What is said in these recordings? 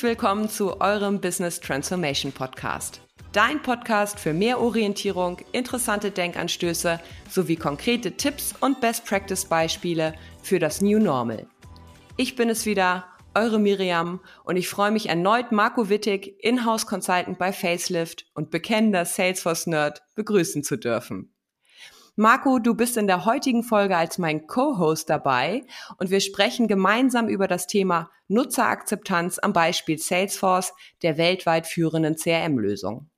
Herzlich willkommen zu eurem Business Transformation Podcast. Dein Podcast für mehr Orientierung, interessante Denkanstöße sowie konkrete Tipps und Best Practice Beispiele für das New Normal. Ich bin es wieder, eure Miriam und ich freue mich erneut Marco Wittig, Inhouse Consultant bei Facelift und bekennender Salesforce Nerd begrüßen zu dürfen. Marco, du bist in der heutigen Folge als mein Co-Host dabei und wir sprechen gemeinsam über das Thema Nutzerakzeptanz am Beispiel Salesforce, der weltweit führenden CRM-Lösung.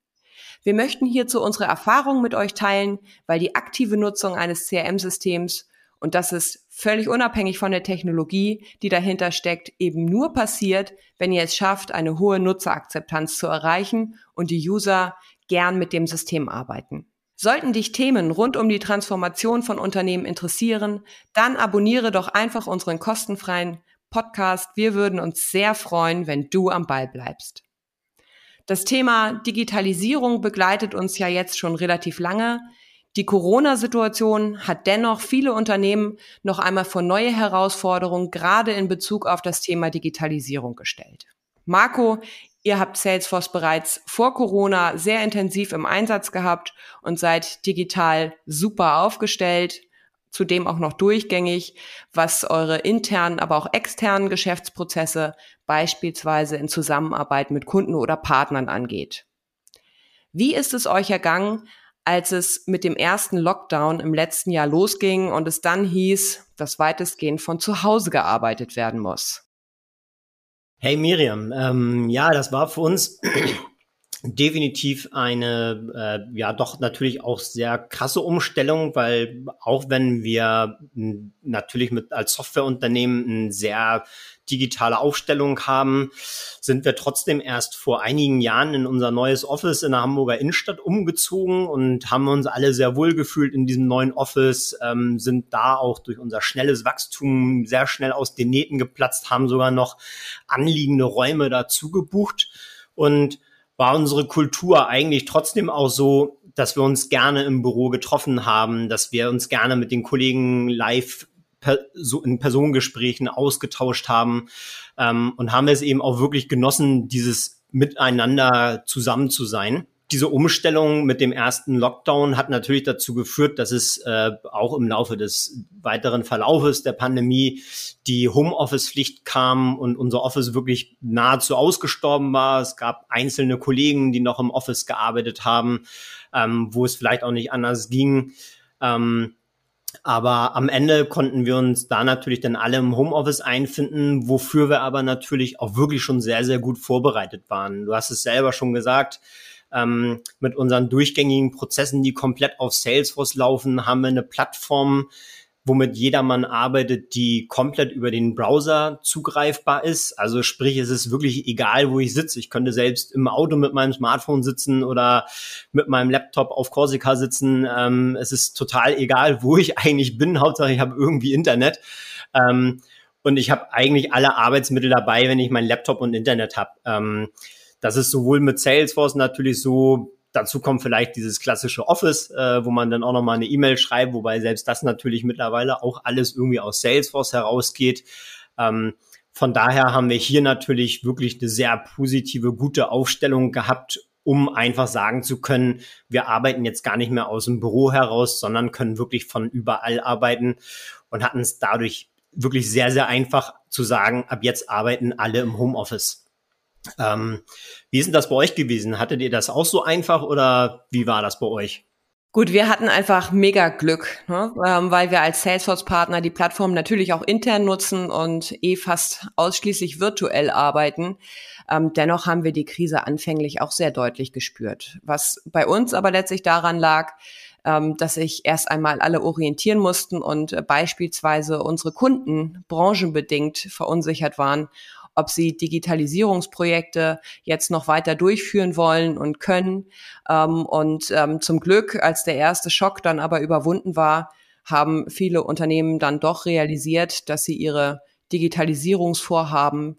Wir möchten hierzu unsere Erfahrungen mit euch teilen, weil die aktive Nutzung eines CRM-Systems und das ist völlig unabhängig von der Technologie, die dahinter steckt, eben nur passiert, wenn ihr es schafft, eine hohe Nutzerakzeptanz zu erreichen und die User gern mit dem System arbeiten. Sollten dich Themen rund um die Transformation von Unternehmen interessieren, dann abonniere doch einfach unseren kostenfreien Podcast. Wir würden uns sehr freuen, wenn du am Ball bleibst. Das Thema Digitalisierung begleitet uns ja jetzt schon relativ lange. Die Corona-Situation hat dennoch viele Unternehmen noch einmal vor neue Herausforderungen, gerade in Bezug auf das Thema Digitalisierung gestellt. Marco, Ihr habt Salesforce bereits vor Corona sehr intensiv im Einsatz gehabt und seid digital super aufgestellt, zudem auch noch durchgängig, was eure internen, aber auch externen Geschäftsprozesse beispielsweise in Zusammenarbeit mit Kunden oder Partnern angeht. Wie ist es euch ergangen, als es mit dem ersten Lockdown im letzten Jahr losging und es dann hieß, dass weitestgehend von zu Hause gearbeitet werden muss? Hey Miriam, ähm, ja, das war für uns definitiv eine, äh, ja doch natürlich auch sehr krasse Umstellung, weil auch wenn wir natürlich mit als Softwareunternehmen ein sehr digitale Aufstellung haben, sind wir trotzdem erst vor einigen Jahren in unser neues Office in der Hamburger Innenstadt umgezogen und haben uns alle sehr wohl gefühlt in diesem neuen Office, ähm, sind da auch durch unser schnelles Wachstum sehr schnell aus den Nähten geplatzt, haben sogar noch anliegende Räume dazu gebucht. Und war unsere Kultur eigentlich trotzdem auch so, dass wir uns gerne im Büro getroffen haben, dass wir uns gerne mit den Kollegen live in Personengesprächen ausgetauscht haben ähm, und haben es eben auch wirklich genossen, dieses Miteinander zusammen zu sein. Diese Umstellung mit dem ersten Lockdown hat natürlich dazu geführt, dass es äh, auch im Laufe des weiteren Verlaufes der Pandemie die Homeoffice-Pflicht kam und unser Office wirklich nahezu ausgestorben war. Es gab einzelne Kollegen, die noch im Office gearbeitet haben, ähm, wo es vielleicht auch nicht anders ging. Ähm, aber am Ende konnten wir uns da natürlich dann alle im Homeoffice einfinden, wofür wir aber natürlich auch wirklich schon sehr, sehr gut vorbereitet waren. Du hast es selber schon gesagt, ähm, mit unseren durchgängigen Prozessen, die komplett auf Salesforce laufen, haben wir eine Plattform, womit jedermann arbeitet, die komplett über den Browser zugreifbar ist. Also sprich, es ist wirklich egal, wo ich sitze. Ich könnte selbst im Auto mit meinem Smartphone sitzen oder mit meinem Laptop auf Corsica sitzen. Ähm, es ist total egal, wo ich eigentlich bin. Hauptsache, ich habe irgendwie Internet. Ähm, und ich habe eigentlich alle Arbeitsmittel dabei, wenn ich meinen Laptop und Internet habe. Ähm, das ist sowohl mit Salesforce natürlich so Dazu kommt vielleicht dieses klassische Office, äh, wo man dann auch nochmal eine E-Mail schreibt, wobei selbst das natürlich mittlerweile auch alles irgendwie aus Salesforce herausgeht. Ähm, von daher haben wir hier natürlich wirklich eine sehr positive, gute Aufstellung gehabt, um einfach sagen zu können, wir arbeiten jetzt gar nicht mehr aus dem Büro heraus, sondern können wirklich von überall arbeiten und hatten es dadurch wirklich sehr, sehr einfach zu sagen, ab jetzt arbeiten alle im Homeoffice. Ähm, wie ist denn das bei euch gewesen? Hattet ihr das auch so einfach oder wie war das bei euch? Gut, wir hatten einfach mega Glück, ne? ähm, weil wir als Salesforce-Partner die Plattform natürlich auch intern nutzen und eh fast ausschließlich virtuell arbeiten. Ähm, dennoch haben wir die Krise anfänglich auch sehr deutlich gespürt. Was bei uns aber letztlich daran lag, ähm, dass sich erst einmal alle orientieren mussten und äh, beispielsweise unsere Kunden branchenbedingt verunsichert waren ob sie Digitalisierungsprojekte jetzt noch weiter durchführen wollen und können. Ähm, und ähm, zum Glück, als der erste Schock dann aber überwunden war, haben viele Unternehmen dann doch realisiert, dass sie ihre Digitalisierungsvorhaben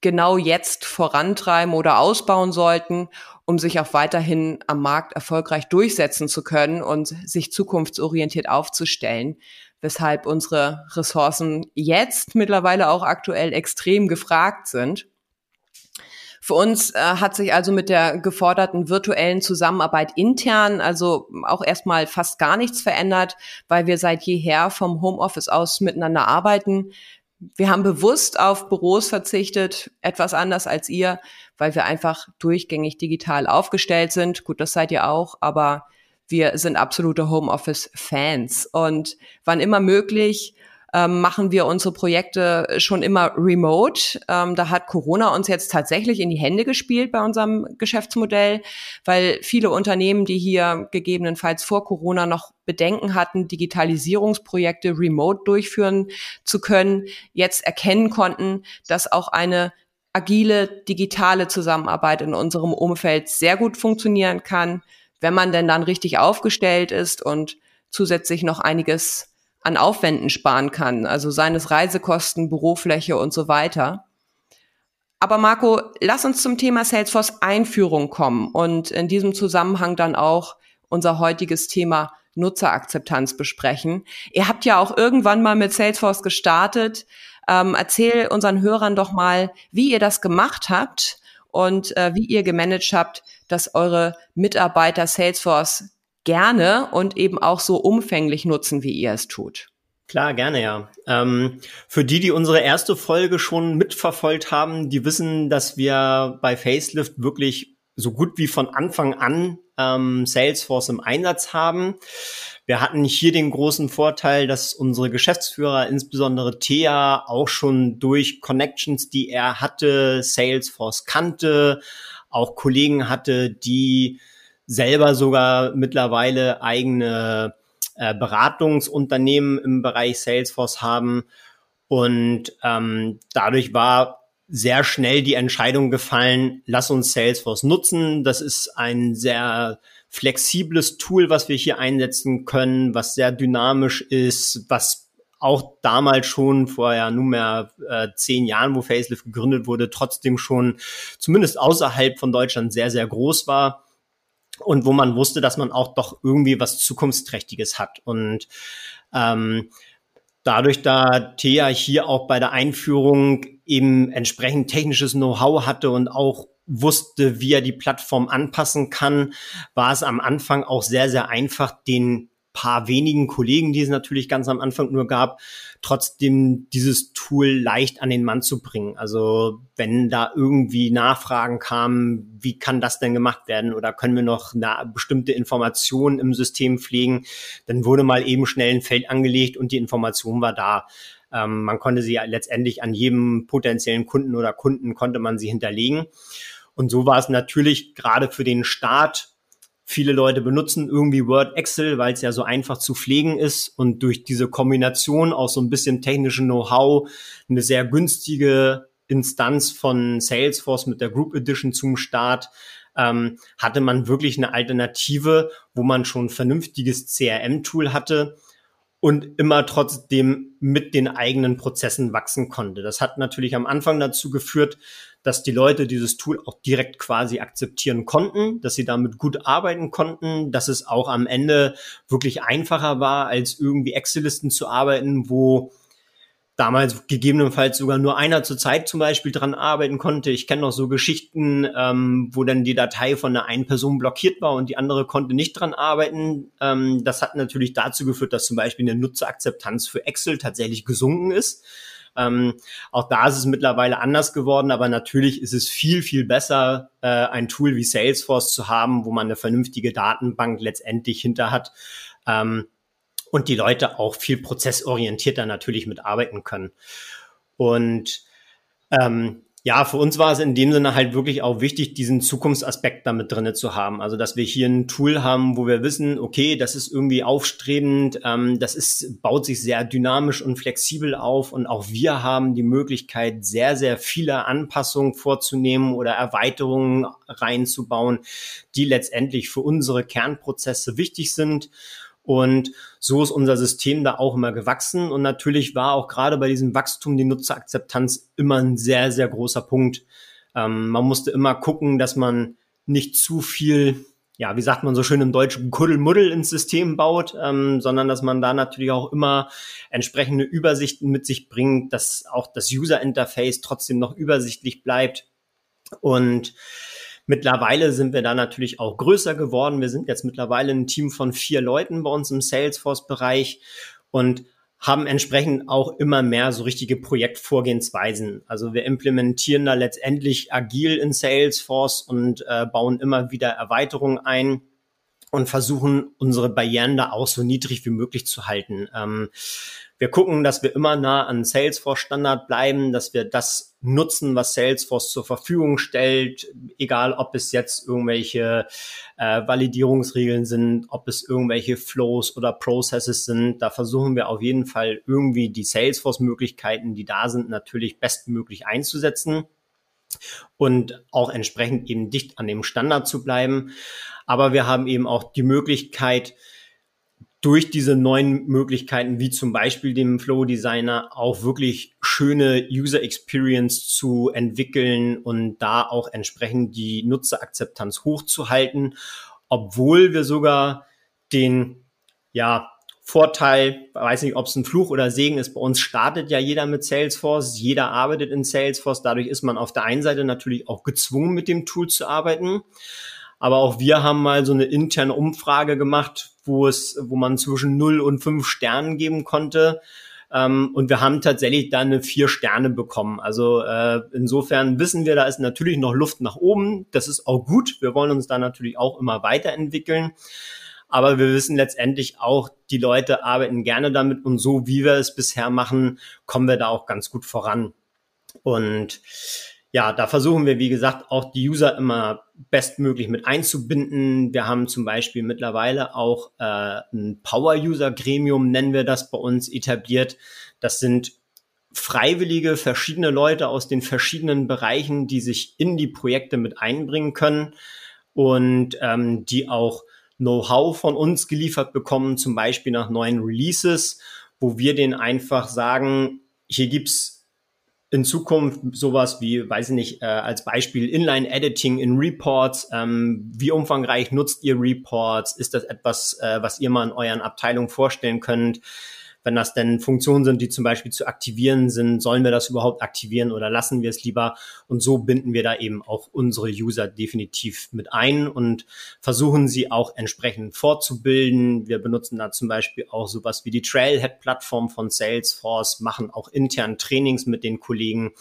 genau jetzt vorantreiben oder ausbauen sollten, um sich auch weiterhin am Markt erfolgreich durchsetzen zu können und sich zukunftsorientiert aufzustellen weshalb unsere Ressourcen jetzt mittlerweile auch aktuell extrem gefragt sind. Für uns äh, hat sich also mit der geforderten virtuellen Zusammenarbeit intern also auch erstmal fast gar nichts verändert, weil wir seit jeher vom Homeoffice aus miteinander arbeiten. Wir haben bewusst auf Büros verzichtet, etwas anders als ihr, weil wir einfach durchgängig digital aufgestellt sind. Gut, das seid ihr auch, aber wir sind absolute Homeoffice-Fans. Und wann immer möglich, ähm, machen wir unsere Projekte schon immer remote. Ähm, da hat Corona uns jetzt tatsächlich in die Hände gespielt bei unserem Geschäftsmodell, weil viele Unternehmen, die hier gegebenenfalls vor Corona noch Bedenken hatten, Digitalisierungsprojekte remote durchführen zu können, jetzt erkennen konnten, dass auch eine agile digitale Zusammenarbeit in unserem Umfeld sehr gut funktionieren kann, wenn man denn dann richtig aufgestellt ist und zusätzlich noch einiges an Aufwänden sparen kann, also seines Reisekosten, Bürofläche und so weiter. Aber Marco, lass uns zum Thema Salesforce Einführung kommen und in diesem Zusammenhang dann auch unser heutiges Thema Nutzerakzeptanz besprechen. Ihr habt ja auch irgendwann mal mit Salesforce gestartet. Ähm, erzähl unseren Hörern doch mal, wie ihr das gemacht habt und äh, wie ihr gemanagt habt, dass eure Mitarbeiter Salesforce gerne und eben auch so umfänglich nutzen, wie ihr es tut. Klar, gerne, ja. Ähm, für die, die unsere erste Folge schon mitverfolgt haben, die wissen, dass wir bei Facelift wirklich so gut wie von Anfang an ähm, Salesforce im Einsatz haben. Wir hatten hier den großen Vorteil, dass unsere Geschäftsführer, insbesondere Thea, auch schon durch Connections, die er hatte, Salesforce kannte, auch Kollegen hatte, die selber sogar mittlerweile eigene äh, Beratungsunternehmen im Bereich Salesforce haben. Und ähm, dadurch war sehr schnell die Entscheidung gefallen, lass uns Salesforce nutzen. Das ist ein sehr flexibles Tool, was wir hier einsetzen können, was sehr dynamisch ist, was auch damals schon vor ja nunmehr äh, zehn Jahren, wo Facelift gegründet wurde, trotzdem schon zumindest außerhalb von Deutschland sehr, sehr groß war und wo man wusste, dass man auch doch irgendwie was Zukunftsträchtiges hat. Und ähm, dadurch, da Thea hier auch bei der Einführung eben entsprechend technisches Know-how hatte und auch wusste, wie er die Plattform anpassen kann, war es am Anfang auch sehr, sehr einfach, den paar wenigen Kollegen, die es natürlich ganz am Anfang nur gab, trotzdem dieses Tool leicht an den Mann zu bringen. Also wenn da irgendwie Nachfragen kamen, wie kann das denn gemacht werden oder können wir noch eine bestimmte Information im System pflegen, dann wurde mal eben schnell ein Feld angelegt und die Information war da. Ähm, man konnte sie ja letztendlich an jedem potenziellen Kunden oder Kunden konnte man sie hinterlegen. Und so war es natürlich gerade für den Start Viele Leute benutzen irgendwie Word, Excel, weil es ja so einfach zu pflegen ist und durch diese Kombination aus so ein bisschen technischen Know-how eine sehr günstige Instanz von Salesforce mit der Group Edition zum Start ähm, hatte man wirklich eine Alternative, wo man schon ein vernünftiges CRM-Tool hatte und immer trotzdem mit den eigenen Prozessen wachsen konnte. Das hat natürlich am Anfang dazu geführt, dass die Leute dieses Tool auch direkt quasi akzeptieren konnten, dass sie damit gut arbeiten konnten, dass es auch am Ende wirklich einfacher war, als irgendwie Excel-Listen zu arbeiten, wo damals gegebenenfalls sogar nur einer zur Zeit zum Beispiel dran arbeiten konnte. Ich kenne noch so Geschichten, ähm, wo dann die Datei von einer einen Person blockiert war und die andere konnte nicht dran arbeiten. Ähm, das hat natürlich dazu geführt, dass zum Beispiel eine Nutzerakzeptanz für Excel tatsächlich gesunken ist. Ähm, auch da ist es mittlerweile anders geworden, aber natürlich ist es viel, viel besser, äh, ein Tool wie Salesforce zu haben, wo man eine vernünftige Datenbank letztendlich hinter hat. Ähm, und die Leute auch viel prozessorientierter natürlich mitarbeiten können. Und ähm, ja, für uns war es in dem Sinne halt wirklich auch wichtig, diesen Zukunftsaspekt damit drinne zu haben. Also, dass wir hier ein Tool haben, wo wir wissen, okay, das ist irgendwie aufstrebend, ähm, das ist, baut sich sehr dynamisch und flexibel auf und auch wir haben die Möglichkeit, sehr, sehr viele Anpassungen vorzunehmen oder Erweiterungen reinzubauen, die letztendlich für unsere Kernprozesse wichtig sind. Und so ist unser System da auch immer gewachsen. Und natürlich war auch gerade bei diesem Wachstum die Nutzerakzeptanz immer ein sehr, sehr großer Punkt. Ähm, man musste immer gucken, dass man nicht zu viel, ja, wie sagt man so schön im Deutschen, Kuddelmuddel ins System baut, ähm, sondern dass man da natürlich auch immer entsprechende Übersichten mit sich bringt, dass auch das User Interface trotzdem noch übersichtlich bleibt Und Mittlerweile sind wir da natürlich auch größer geworden. Wir sind jetzt mittlerweile ein Team von vier Leuten bei uns im Salesforce-Bereich und haben entsprechend auch immer mehr so richtige Projektvorgehensweisen. Also wir implementieren da letztendlich agil in Salesforce und äh, bauen immer wieder Erweiterungen ein und versuchen unsere Barrieren da auch so niedrig wie möglich zu halten. Ähm, wir gucken, dass wir immer nah an Salesforce Standard bleiben, dass wir das nutzen, was Salesforce zur Verfügung stellt, egal ob es jetzt irgendwelche äh, Validierungsregeln sind, ob es irgendwelche Flows oder Processes sind. Da versuchen wir auf jeden Fall irgendwie die Salesforce-Möglichkeiten, die da sind, natürlich bestmöglich einzusetzen und auch entsprechend eben dicht an dem Standard zu bleiben. Aber wir haben eben auch die Möglichkeit, durch diese neuen Möglichkeiten, wie zum Beispiel dem Flow Designer, auch wirklich schöne User Experience zu entwickeln und da auch entsprechend die Nutzerakzeptanz hochzuhalten, obwohl wir sogar den, ja, Vorteil, weiß nicht, ob es ein Fluch oder Segen ist, bei uns startet ja jeder mit Salesforce, jeder arbeitet in Salesforce, dadurch ist man auf der einen Seite natürlich auch gezwungen, mit dem Tool zu arbeiten. Aber auch wir haben mal so eine interne Umfrage gemacht, wo es, wo man zwischen 0 und 5 Sternen geben konnte. Ähm, und wir haben tatsächlich da eine vier Sterne bekommen. Also äh, insofern wissen wir, da ist natürlich noch Luft nach oben. Das ist auch gut. Wir wollen uns da natürlich auch immer weiterentwickeln. Aber wir wissen letztendlich auch, die Leute arbeiten gerne damit und so wie wir es bisher machen, kommen wir da auch ganz gut voran. Und ja, da versuchen wir, wie gesagt, auch die User immer bestmöglich mit einzubinden. Wir haben zum Beispiel mittlerweile auch äh, ein Power-User-Gremium, nennen wir das bei uns, etabliert. Das sind freiwillige, verschiedene Leute aus den verschiedenen Bereichen, die sich in die Projekte mit einbringen können und ähm, die auch Know-how von uns geliefert bekommen, zum Beispiel nach neuen Releases, wo wir denen einfach sagen, hier gibt's in Zukunft sowas wie, weiß ich nicht, äh, als Beispiel Inline-Editing in Reports. Ähm, wie umfangreich nutzt ihr Reports? Ist das etwas, äh, was ihr mal in euren Abteilungen vorstellen könnt? Wenn das denn Funktionen sind, die zum Beispiel zu aktivieren sind, sollen wir das überhaupt aktivieren oder lassen wir es lieber? Und so binden wir da eben auch unsere User definitiv mit ein und versuchen sie auch entsprechend fortzubilden. Wir benutzen da zum Beispiel auch sowas wie die Trailhead-Plattform von Salesforce, machen auch intern Trainings mit den Kollegen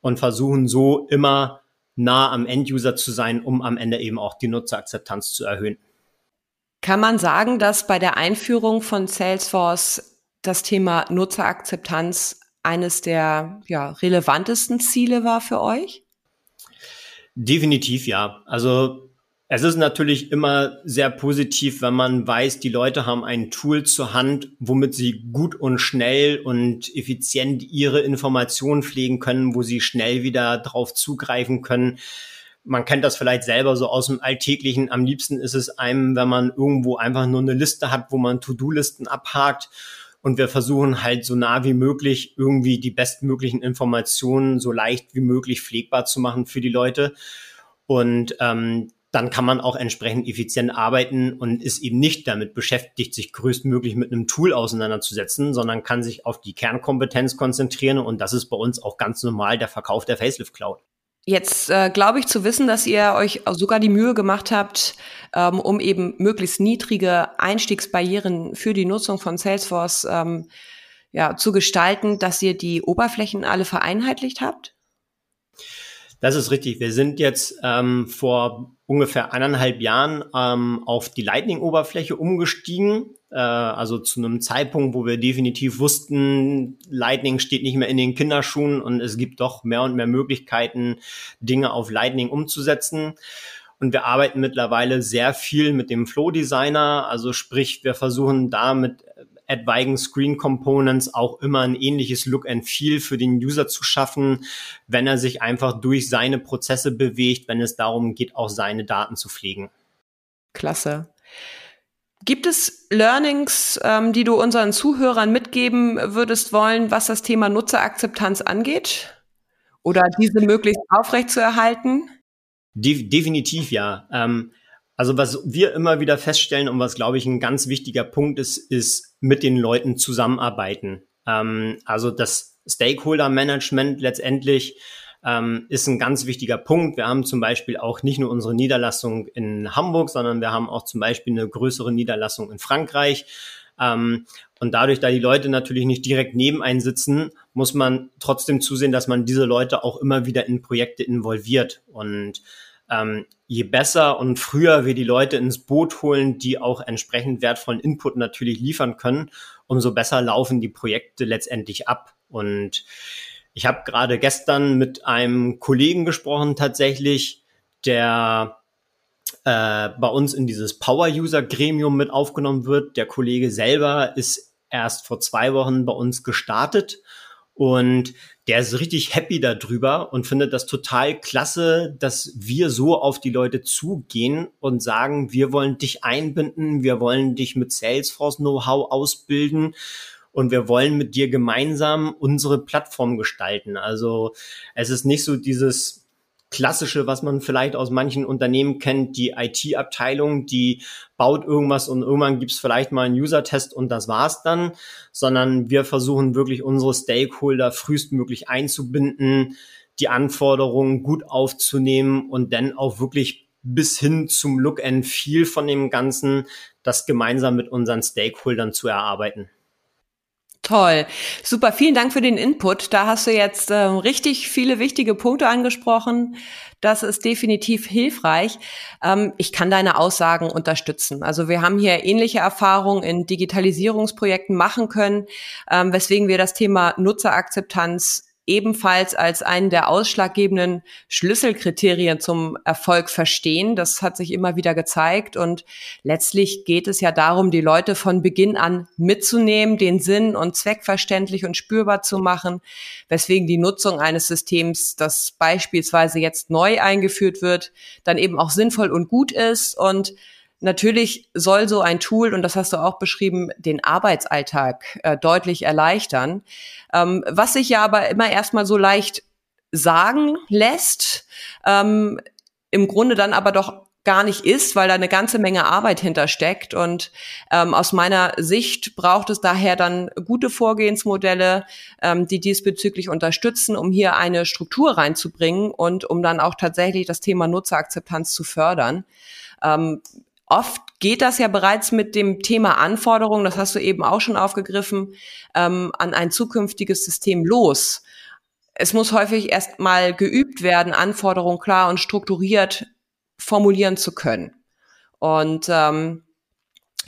und versuchen so immer nah am Enduser zu sein, um am Ende eben auch die Nutzerakzeptanz zu erhöhen. Kann man sagen, dass bei der Einführung von Salesforce das Thema Nutzerakzeptanz eines der ja, relevantesten Ziele war für euch? Definitiv ja. Also es ist natürlich immer sehr positiv, wenn man weiß, die Leute haben ein Tool zur Hand, womit sie gut und schnell und effizient ihre Informationen pflegen können, wo sie schnell wieder drauf zugreifen können. Man kennt das vielleicht selber so aus dem Alltäglichen. Am liebsten ist es einem, wenn man irgendwo einfach nur eine Liste hat, wo man To-Do-Listen abhakt und wir versuchen halt so nah wie möglich irgendwie die bestmöglichen Informationen so leicht wie möglich pflegbar zu machen für die Leute. Und ähm, dann kann man auch entsprechend effizient arbeiten und ist eben nicht damit beschäftigt, sich größtmöglich mit einem Tool auseinanderzusetzen, sondern kann sich auf die Kernkompetenz konzentrieren. Und das ist bei uns auch ganz normal der Verkauf der Facelift Cloud. Jetzt äh, glaube ich zu wissen, dass ihr euch sogar die Mühe gemacht habt, ähm, um eben möglichst niedrige Einstiegsbarrieren für die Nutzung von Salesforce ähm, ja, zu gestalten, dass ihr die Oberflächen alle vereinheitlicht habt? Das ist richtig. Wir sind jetzt ähm, vor ungefähr eineinhalb Jahren ähm, auf die Lightning-Oberfläche umgestiegen. Äh, also zu einem Zeitpunkt, wo wir definitiv wussten, Lightning steht nicht mehr in den Kinderschuhen und es gibt doch mehr und mehr Möglichkeiten, Dinge auf Lightning umzusetzen. Und wir arbeiten mittlerweile sehr viel mit dem Flow Designer. Also sprich, wir versuchen da mit etwaigen Screen Components auch immer ein ähnliches Look and Feel für den User zu schaffen, wenn er sich einfach durch seine Prozesse bewegt, wenn es darum geht, auch seine Daten zu pflegen. Klasse. Gibt es Learnings, ähm, die du unseren Zuhörern mitgeben würdest wollen, was das Thema Nutzerakzeptanz angeht? Oder diese möglichst aufrechtzuerhalten? De definitiv ja. Ähm, also was wir immer wieder feststellen und was, glaube ich, ein ganz wichtiger Punkt ist, ist mit den Leuten zusammenarbeiten. Ähm, also das Stakeholder-Management letztendlich ähm, ist ein ganz wichtiger Punkt. Wir haben zum Beispiel auch nicht nur unsere Niederlassung in Hamburg, sondern wir haben auch zum Beispiel eine größere Niederlassung in Frankreich. Ähm, und dadurch, da die Leute natürlich nicht direkt neben sitzen, muss man trotzdem zusehen, dass man diese Leute auch immer wieder in Projekte involviert. Und ähm, je besser und früher wir die Leute ins Boot holen, die auch entsprechend wertvollen Input natürlich liefern können, umso besser laufen die Projekte letztendlich ab. Und ich habe gerade gestern mit einem Kollegen gesprochen, tatsächlich, der äh, bei uns in dieses Power-User-Gremium mit aufgenommen wird. Der Kollege selber ist erst vor zwei Wochen bei uns gestartet und der ist richtig happy darüber und findet das total klasse, dass wir so auf die Leute zugehen und sagen, wir wollen dich einbinden, wir wollen dich mit Salesforce Know-how ausbilden und wir wollen mit dir gemeinsam unsere Plattform gestalten. Also es ist nicht so dieses klassische, was man vielleicht aus manchen Unternehmen kennt, die IT-Abteilung, die baut irgendwas und irgendwann gibt's vielleicht mal einen User-Test und das war's dann, sondern wir versuchen wirklich unsere Stakeholder frühestmöglich einzubinden, die Anforderungen gut aufzunehmen und dann auch wirklich bis hin zum Look and Feel von dem Ganzen, das gemeinsam mit unseren Stakeholdern zu erarbeiten. Toll. Super. Vielen Dank für den Input. Da hast du jetzt äh, richtig viele wichtige Punkte angesprochen. Das ist definitiv hilfreich. Ähm, ich kann deine Aussagen unterstützen. Also wir haben hier ähnliche Erfahrungen in Digitalisierungsprojekten machen können, ähm, weswegen wir das Thema Nutzerakzeptanz ebenfalls als einen der ausschlaggebenden Schlüsselkriterien zum Erfolg verstehen. Das hat sich immer wieder gezeigt und letztlich geht es ja darum, die Leute von Beginn an mitzunehmen, den Sinn und Zweck verständlich und spürbar zu machen, weswegen die Nutzung eines Systems, das beispielsweise jetzt neu eingeführt wird, dann eben auch sinnvoll und gut ist und Natürlich soll so ein Tool, und das hast du auch beschrieben, den Arbeitsalltag äh, deutlich erleichtern. Ähm, was sich ja aber immer erstmal so leicht sagen lässt, ähm, im Grunde dann aber doch gar nicht ist, weil da eine ganze Menge Arbeit hintersteckt. Und ähm, aus meiner Sicht braucht es daher dann gute Vorgehensmodelle, ähm, die diesbezüglich unterstützen, um hier eine Struktur reinzubringen und um dann auch tatsächlich das Thema Nutzerakzeptanz zu fördern. Ähm, Oft geht das ja bereits mit dem Thema Anforderungen, das hast du eben auch schon aufgegriffen, ähm, an ein zukünftiges System los. Es muss häufig erst mal geübt werden, Anforderungen klar und strukturiert formulieren zu können. Und ähm,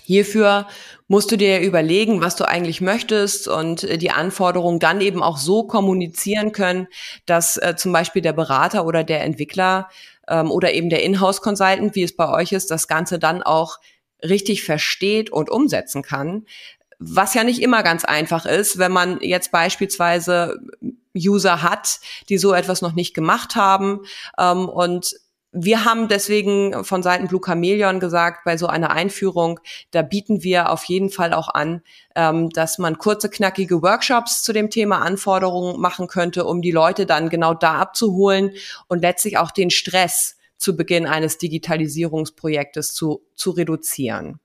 hierfür musst du dir überlegen, was du eigentlich möchtest und äh, die Anforderungen dann eben auch so kommunizieren können, dass äh, zum Beispiel der Berater oder der Entwickler ähm, oder eben der Inhouse-Consultant, wie es bei euch ist, das Ganze dann auch richtig versteht und umsetzen kann. Was ja nicht immer ganz einfach ist, wenn man jetzt beispielsweise User hat, die so etwas noch nicht gemacht haben ähm, und wir haben deswegen von Seiten Blue Chameleon gesagt, bei so einer Einführung, da bieten wir auf jeden Fall auch an, ähm, dass man kurze, knackige Workshops zu dem Thema Anforderungen machen könnte, um die Leute dann genau da abzuholen und letztlich auch den Stress zu Beginn eines Digitalisierungsprojektes zu, zu reduzieren.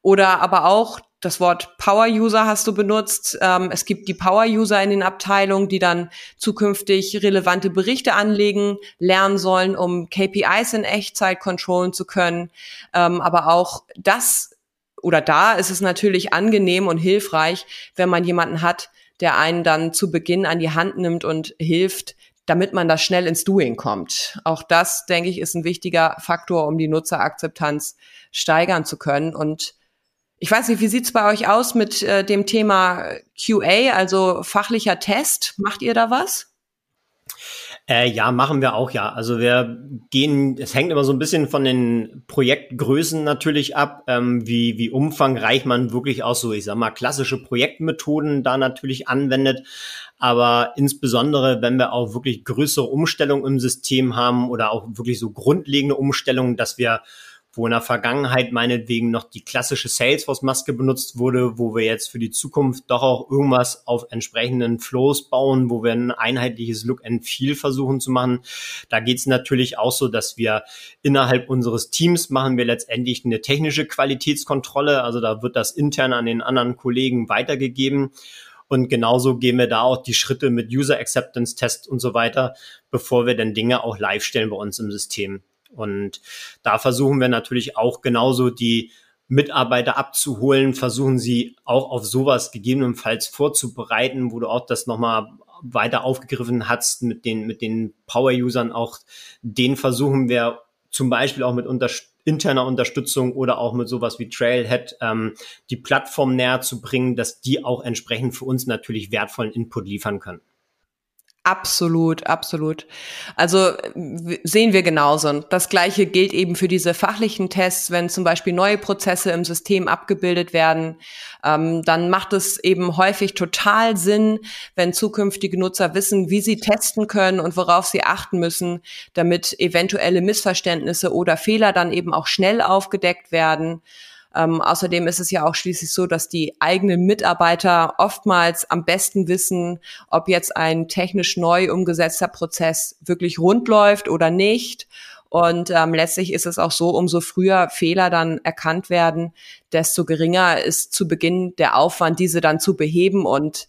Oder aber auch das Wort Power-User hast du benutzt. Ähm, es gibt die Power-User in den Abteilungen, die dann zukünftig relevante Berichte anlegen, lernen sollen, um KPIs in Echtzeit kontrollen zu können. Ähm, aber auch das oder da ist es natürlich angenehm und hilfreich, wenn man jemanden hat, der einen dann zu Beginn an die Hand nimmt und hilft, damit man da schnell ins Doing kommt. Auch das, denke ich, ist ein wichtiger Faktor, um die Nutzerakzeptanz steigern zu können. Und ich weiß nicht, wie sieht's bei euch aus mit äh, dem Thema QA, also fachlicher Test? Macht ihr da was? Äh, ja, machen wir auch, ja. Also wir gehen, es hängt immer so ein bisschen von den Projektgrößen natürlich ab, ähm, wie, wie umfangreich man wirklich auch so, ich sag mal, klassische Projektmethoden da natürlich anwendet. Aber insbesondere, wenn wir auch wirklich größere Umstellungen im System haben oder auch wirklich so grundlegende Umstellungen, dass wir wo in der Vergangenheit meinetwegen noch die klassische Salesforce-Maske benutzt wurde, wo wir jetzt für die Zukunft doch auch irgendwas auf entsprechenden Flows bauen, wo wir ein einheitliches Look and Feel versuchen zu machen. Da geht es natürlich auch so, dass wir innerhalb unseres Teams machen wir letztendlich eine technische Qualitätskontrolle. Also da wird das intern an den anderen Kollegen weitergegeben. Und genauso gehen wir da auch die Schritte mit User Acceptance Test und so weiter, bevor wir dann Dinge auch live stellen bei uns im System. Und da versuchen wir natürlich auch genauso die Mitarbeiter abzuholen, versuchen sie auch auf sowas gegebenenfalls vorzubereiten, wo du auch das nochmal weiter aufgegriffen hast mit den, mit den Power-Usern auch, den versuchen wir zum Beispiel auch mit unter, interner Unterstützung oder auch mit sowas wie Trailhead ähm, die Plattform näher zu bringen, dass die auch entsprechend für uns natürlich wertvollen Input liefern können. Absolut, absolut. Also sehen wir genauso. Das Gleiche gilt eben für diese fachlichen Tests, wenn zum Beispiel neue Prozesse im System abgebildet werden, ähm, dann macht es eben häufig total Sinn, wenn zukünftige Nutzer wissen, wie sie testen können und worauf sie achten müssen, damit eventuelle Missverständnisse oder Fehler dann eben auch schnell aufgedeckt werden. Ähm, außerdem ist es ja auch schließlich so, dass die eigenen Mitarbeiter oftmals am besten wissen, ob jetzt ein technisch neu umgesetzter Prozess wirklich rund läuft oder nicht. Und ähm, letztlich ist es auch so, umso früher Fehler dann erkannt werden, desto geringer ist zu Beginn der Aufwand, diese dann zu beheben. Und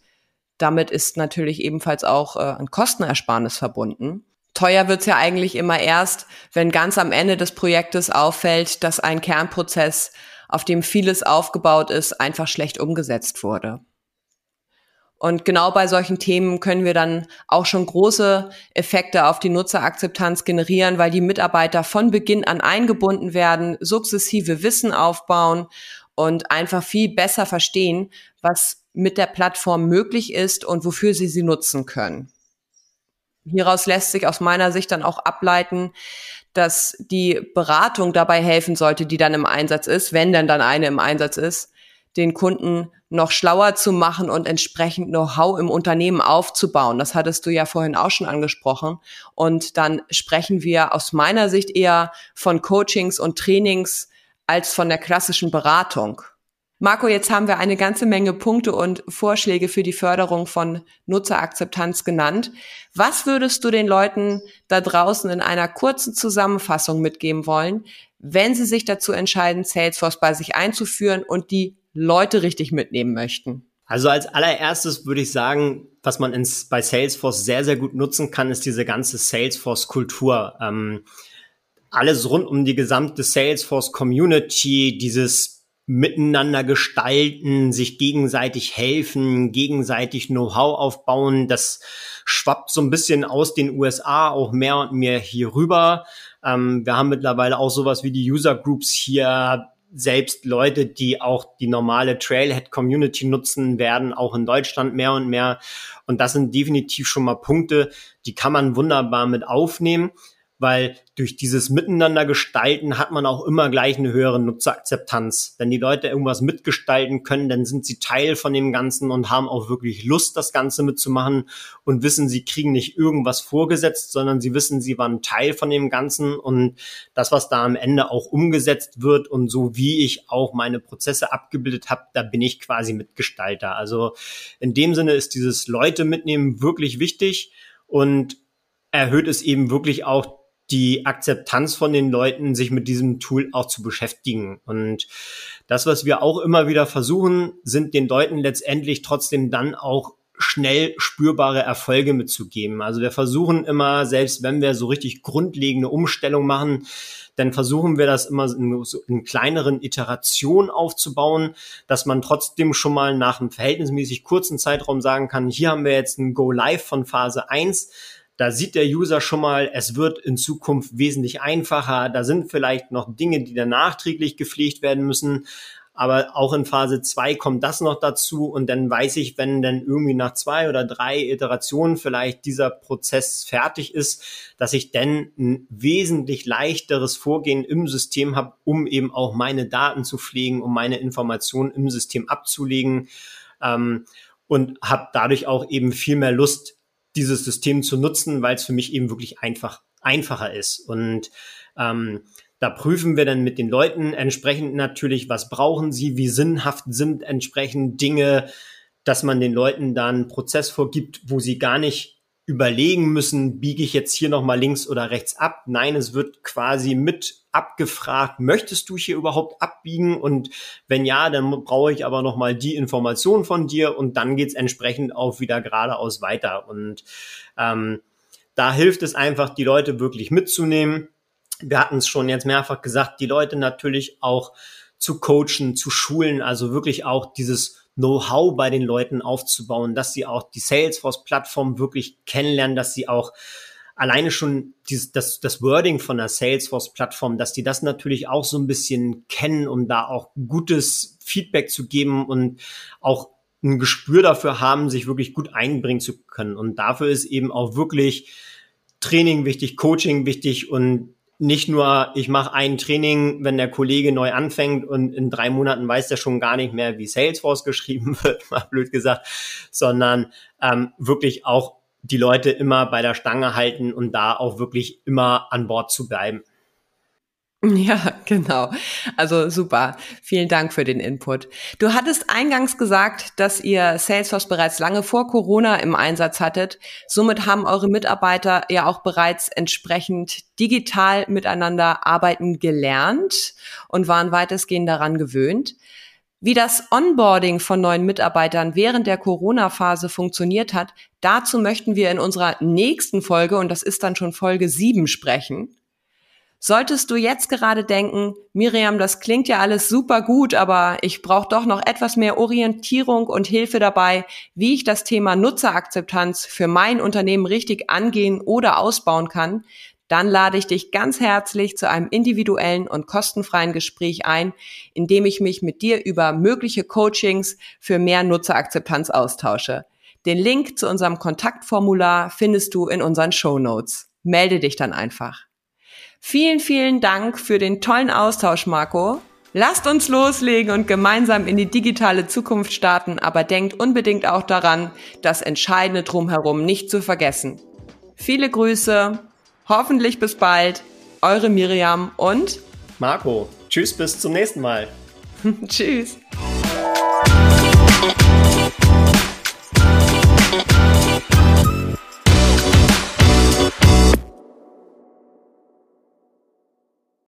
damit ist natürlich ebenfalls auch äh, ein Kostenersparnis verbunden. Teuer wird's ja eigentlich immer erst, wenn ganz am Ende des Projektes auffällt, dass ein Kernprozess auf dem vieles aufgebaut ist, einfach schlecht umgesetzt wurde. Und genau bei solchen Themen können wir dann auch schon große Effekte auf die Nutzerakzeptanz generieren, weil die Mitarbeiter von Beginn an eingebunden werden, sukzessive Wissen aufbauen und einfach viel besser verstehen, was mit der Plattform möglich ist und wofür sie sie nutzen können. Hieraus lässt sich aus meiner Sicht dann auch ableiten, dass die Beratung dabei helfen sollte, die dann im Einsatz ist, wenn denn dann eine im Einsatz ist, den Kunden noch schlauer zu machen und entsprechend Know-how im Unternehmen aufzubauen. Das hattest du ja vorhin auch schon angesprochen. Und dann sprechen wir aus meiner Sicht eher von Coachings und Trainings als von der klassischen Beratung. Marco, jetzt haben wir eine ganze Menge Punkte und Vorschläge für die Förderung von Nutzerakzeptanz genannt. Was würdest du den Leuten da draußen in einer kurzen Zusammenfassung mitgeben wollen, wenn sie sich dazu entscheiden, Salesforce bei sich einzuführen und die Leute richtig mitnehmen möchten? Also als allererstes würde ich sagen, was man ins, bei Salesforce sehr, sehr gut nutzen kann, ist diese ganze Salesforce-Kultur. Ähm, alles rund um die gesamte Salesforce-Community, dieses miteinander gestalten, sich gegenseitig helfen, gegenseitig Know-how aufbauen. Das schwappt so ein bisschen aus den USA auch mehr und mehr hier rüber. Ähm, wir haben mittlerweile auch sowas wie die User Groups hier. Selbst Leute, die auch die normale Trailhead Community nutzen, werden auch in Deutschland mehr und mehr. Und das sind definitiv schon mal Punkte, die kann man wunderbar mit aufnehmen weil durch dieses Miteinander gestalten hat man auch immer gleich eine höhere Nutzerakzeptanz. Wenn die Leute irgendwas mitgestalten können, dann sind sie Teil von dem Ganzen und haben auch wirklich Lust, das Ganze mitzumachen und wissen, sie kriegen nicht irgendwas vorgesetzt, sondern sie wissen, sie waren Teil von dem Ganzen und das, was da am Ende auch umgesetzt wird und so wie ich auch meine Prozesse abgebildet habe, da bin ich quasi Mitgestalter. Also in dem Sinne ist dieses Leute mitnehmen wirklich wichtig und erhöht es eben wirklich auch die Akzeptanz von den Leuten, sich mit diesem Tool auch zu beschäftigen. Und das, was wir auch immer wieder versuchen, sind den Leuten letztendlich trotzdem dann auch schnell spürbare Erfolge mitzugeben. Also wir versuchen immer, selbst wenn wir so richtig grundlegende Umstellungen machen, dann versuchen wir das immer in, in kleineren Iterationen aufzubauen, dass man trotzdem schon mal nach einem verhältnismäßig kurzen Zeitraum sagen kann, hier haben wir jetzt ein Go Live von Phase 1 da sieht der User schon mal, es wird in Zukunft wesentlich einfacher. Da sind vielleicht noch Dinge, die dann nachträglich gepflegt werden müssen. Aber auch in Phase 2 kommt das noch dazu und dann weiß ich, wenn dann irgendwie nach zwei oder drei Iterationen vielleicht dieser Prozess fertig ist, dass ich dann ein wesentlich leichteres Vorgehen im System habe, um eben auch meine Daten zu pflegen, um meine Informationen im System abzulegen ähm, und habe dadurch auch eben viel mehr Lust, dieses System zu nutzen, weil es für mich eben wirklich einfach einfacher ist. Und ähm, da prüfen wir dann mit den Leuten entsprechend natürlich, was brauchen sie, wie sinnhaft sind entsprechend Dinge, dass man den Leuten dann einen Prozess vorgibt, wo sie gar nicht überlegen müssen, biege ich jetzt hier nochmal links oder rechts ab. Nein, es wird quasi mit abgefragt, möchtest du hier überhaupt abbiegen? Und wenn ja, dann brauche ich aber nochmal die Information von dir und dann geht's entsprechend auch wieder geradeaus weiter. Und ähm, da hilft es einfach, die Leute wirklich mitzunehmen. Wir hatten es schon jetzt mehrfach gesagt, die Leute natürlich auch zu coachen, zu schulen, also wirklich auch dieses Know-how bei den Leuten aufzubauen, dass sie auch die Salesforce-Plattform wirklich kennenlernen, dass sie auch alleine schon dieses, das, das Wording von der Salesforce-Plattform, dass die das natürlich auch so ein bisschen kennen, um da auch gutes Feedback zu geben und auch ein Gespür dafür haben, sich wirklich gut einbringen zu können. Und dafür ist eben auch wirklich Training wichtig, Coaching wichtig und nicht nur, ich mache ein Training, wenn der Kollege neu anfängt und in drei Monaten weiß der schon gar nicht mehr, wie Salesforce geschrieben wird, mal blöd gesagt, sondern ähm, wirklich auch die Leute immer bei der Stange halten und da auch wirklich immer an Bord zu bleiben. Ja, genau. Also super. Vielen Dank für den Input. Du hattest eingangs gesagt, dass ihr Salesforce bereits lange vor Corona im Einsatz hattet. Somit haben eure Mitarbeiter ja auch bereits entsprechend digital miteinander arbeiten gelernt und waren weitestgehend daran gewöhnt. Wie das Onboarding von neuen Mitarbeitern während der Corona-Phase funktioniert hat, dazu möchten wir in unserer nächsten Folge, und das ist dann schon Folge 7, sprechen. Solltest du jetzt gerade denken, Miriam, das klingt ja alles super gut, aber ich brauche doch noch etwas mehr Orientierung und Hilfe dabei, wie ich das Thema Nutzerakzeptanz für mein Unternehmen richtig angehen oder ausbauen kann, dann lade ich dich ganz herzlich zu einem individuellen und kostenfreien Gespräch ein, in dem ich mich mit dir über mögliche Coachings für mehr Nutzerakzeptanz austausche. Den Link zu unserem Kontaktformular findest du in unseren Show Notes. Melde dich dann einfach. Vielen, vielen Dank für den tollen Austausch, Marco. Lasst uns loslegen und gemeinsam in die digitale Zukunft starten, aber denkt unbedingt auch daran, das Entscheidende drumherum nicht zu vergessen. Viele Grüße, hoffentlich bis bald, eure Miriam und Marco. Tschüss, bis zum nächsten Mal. Tschüss.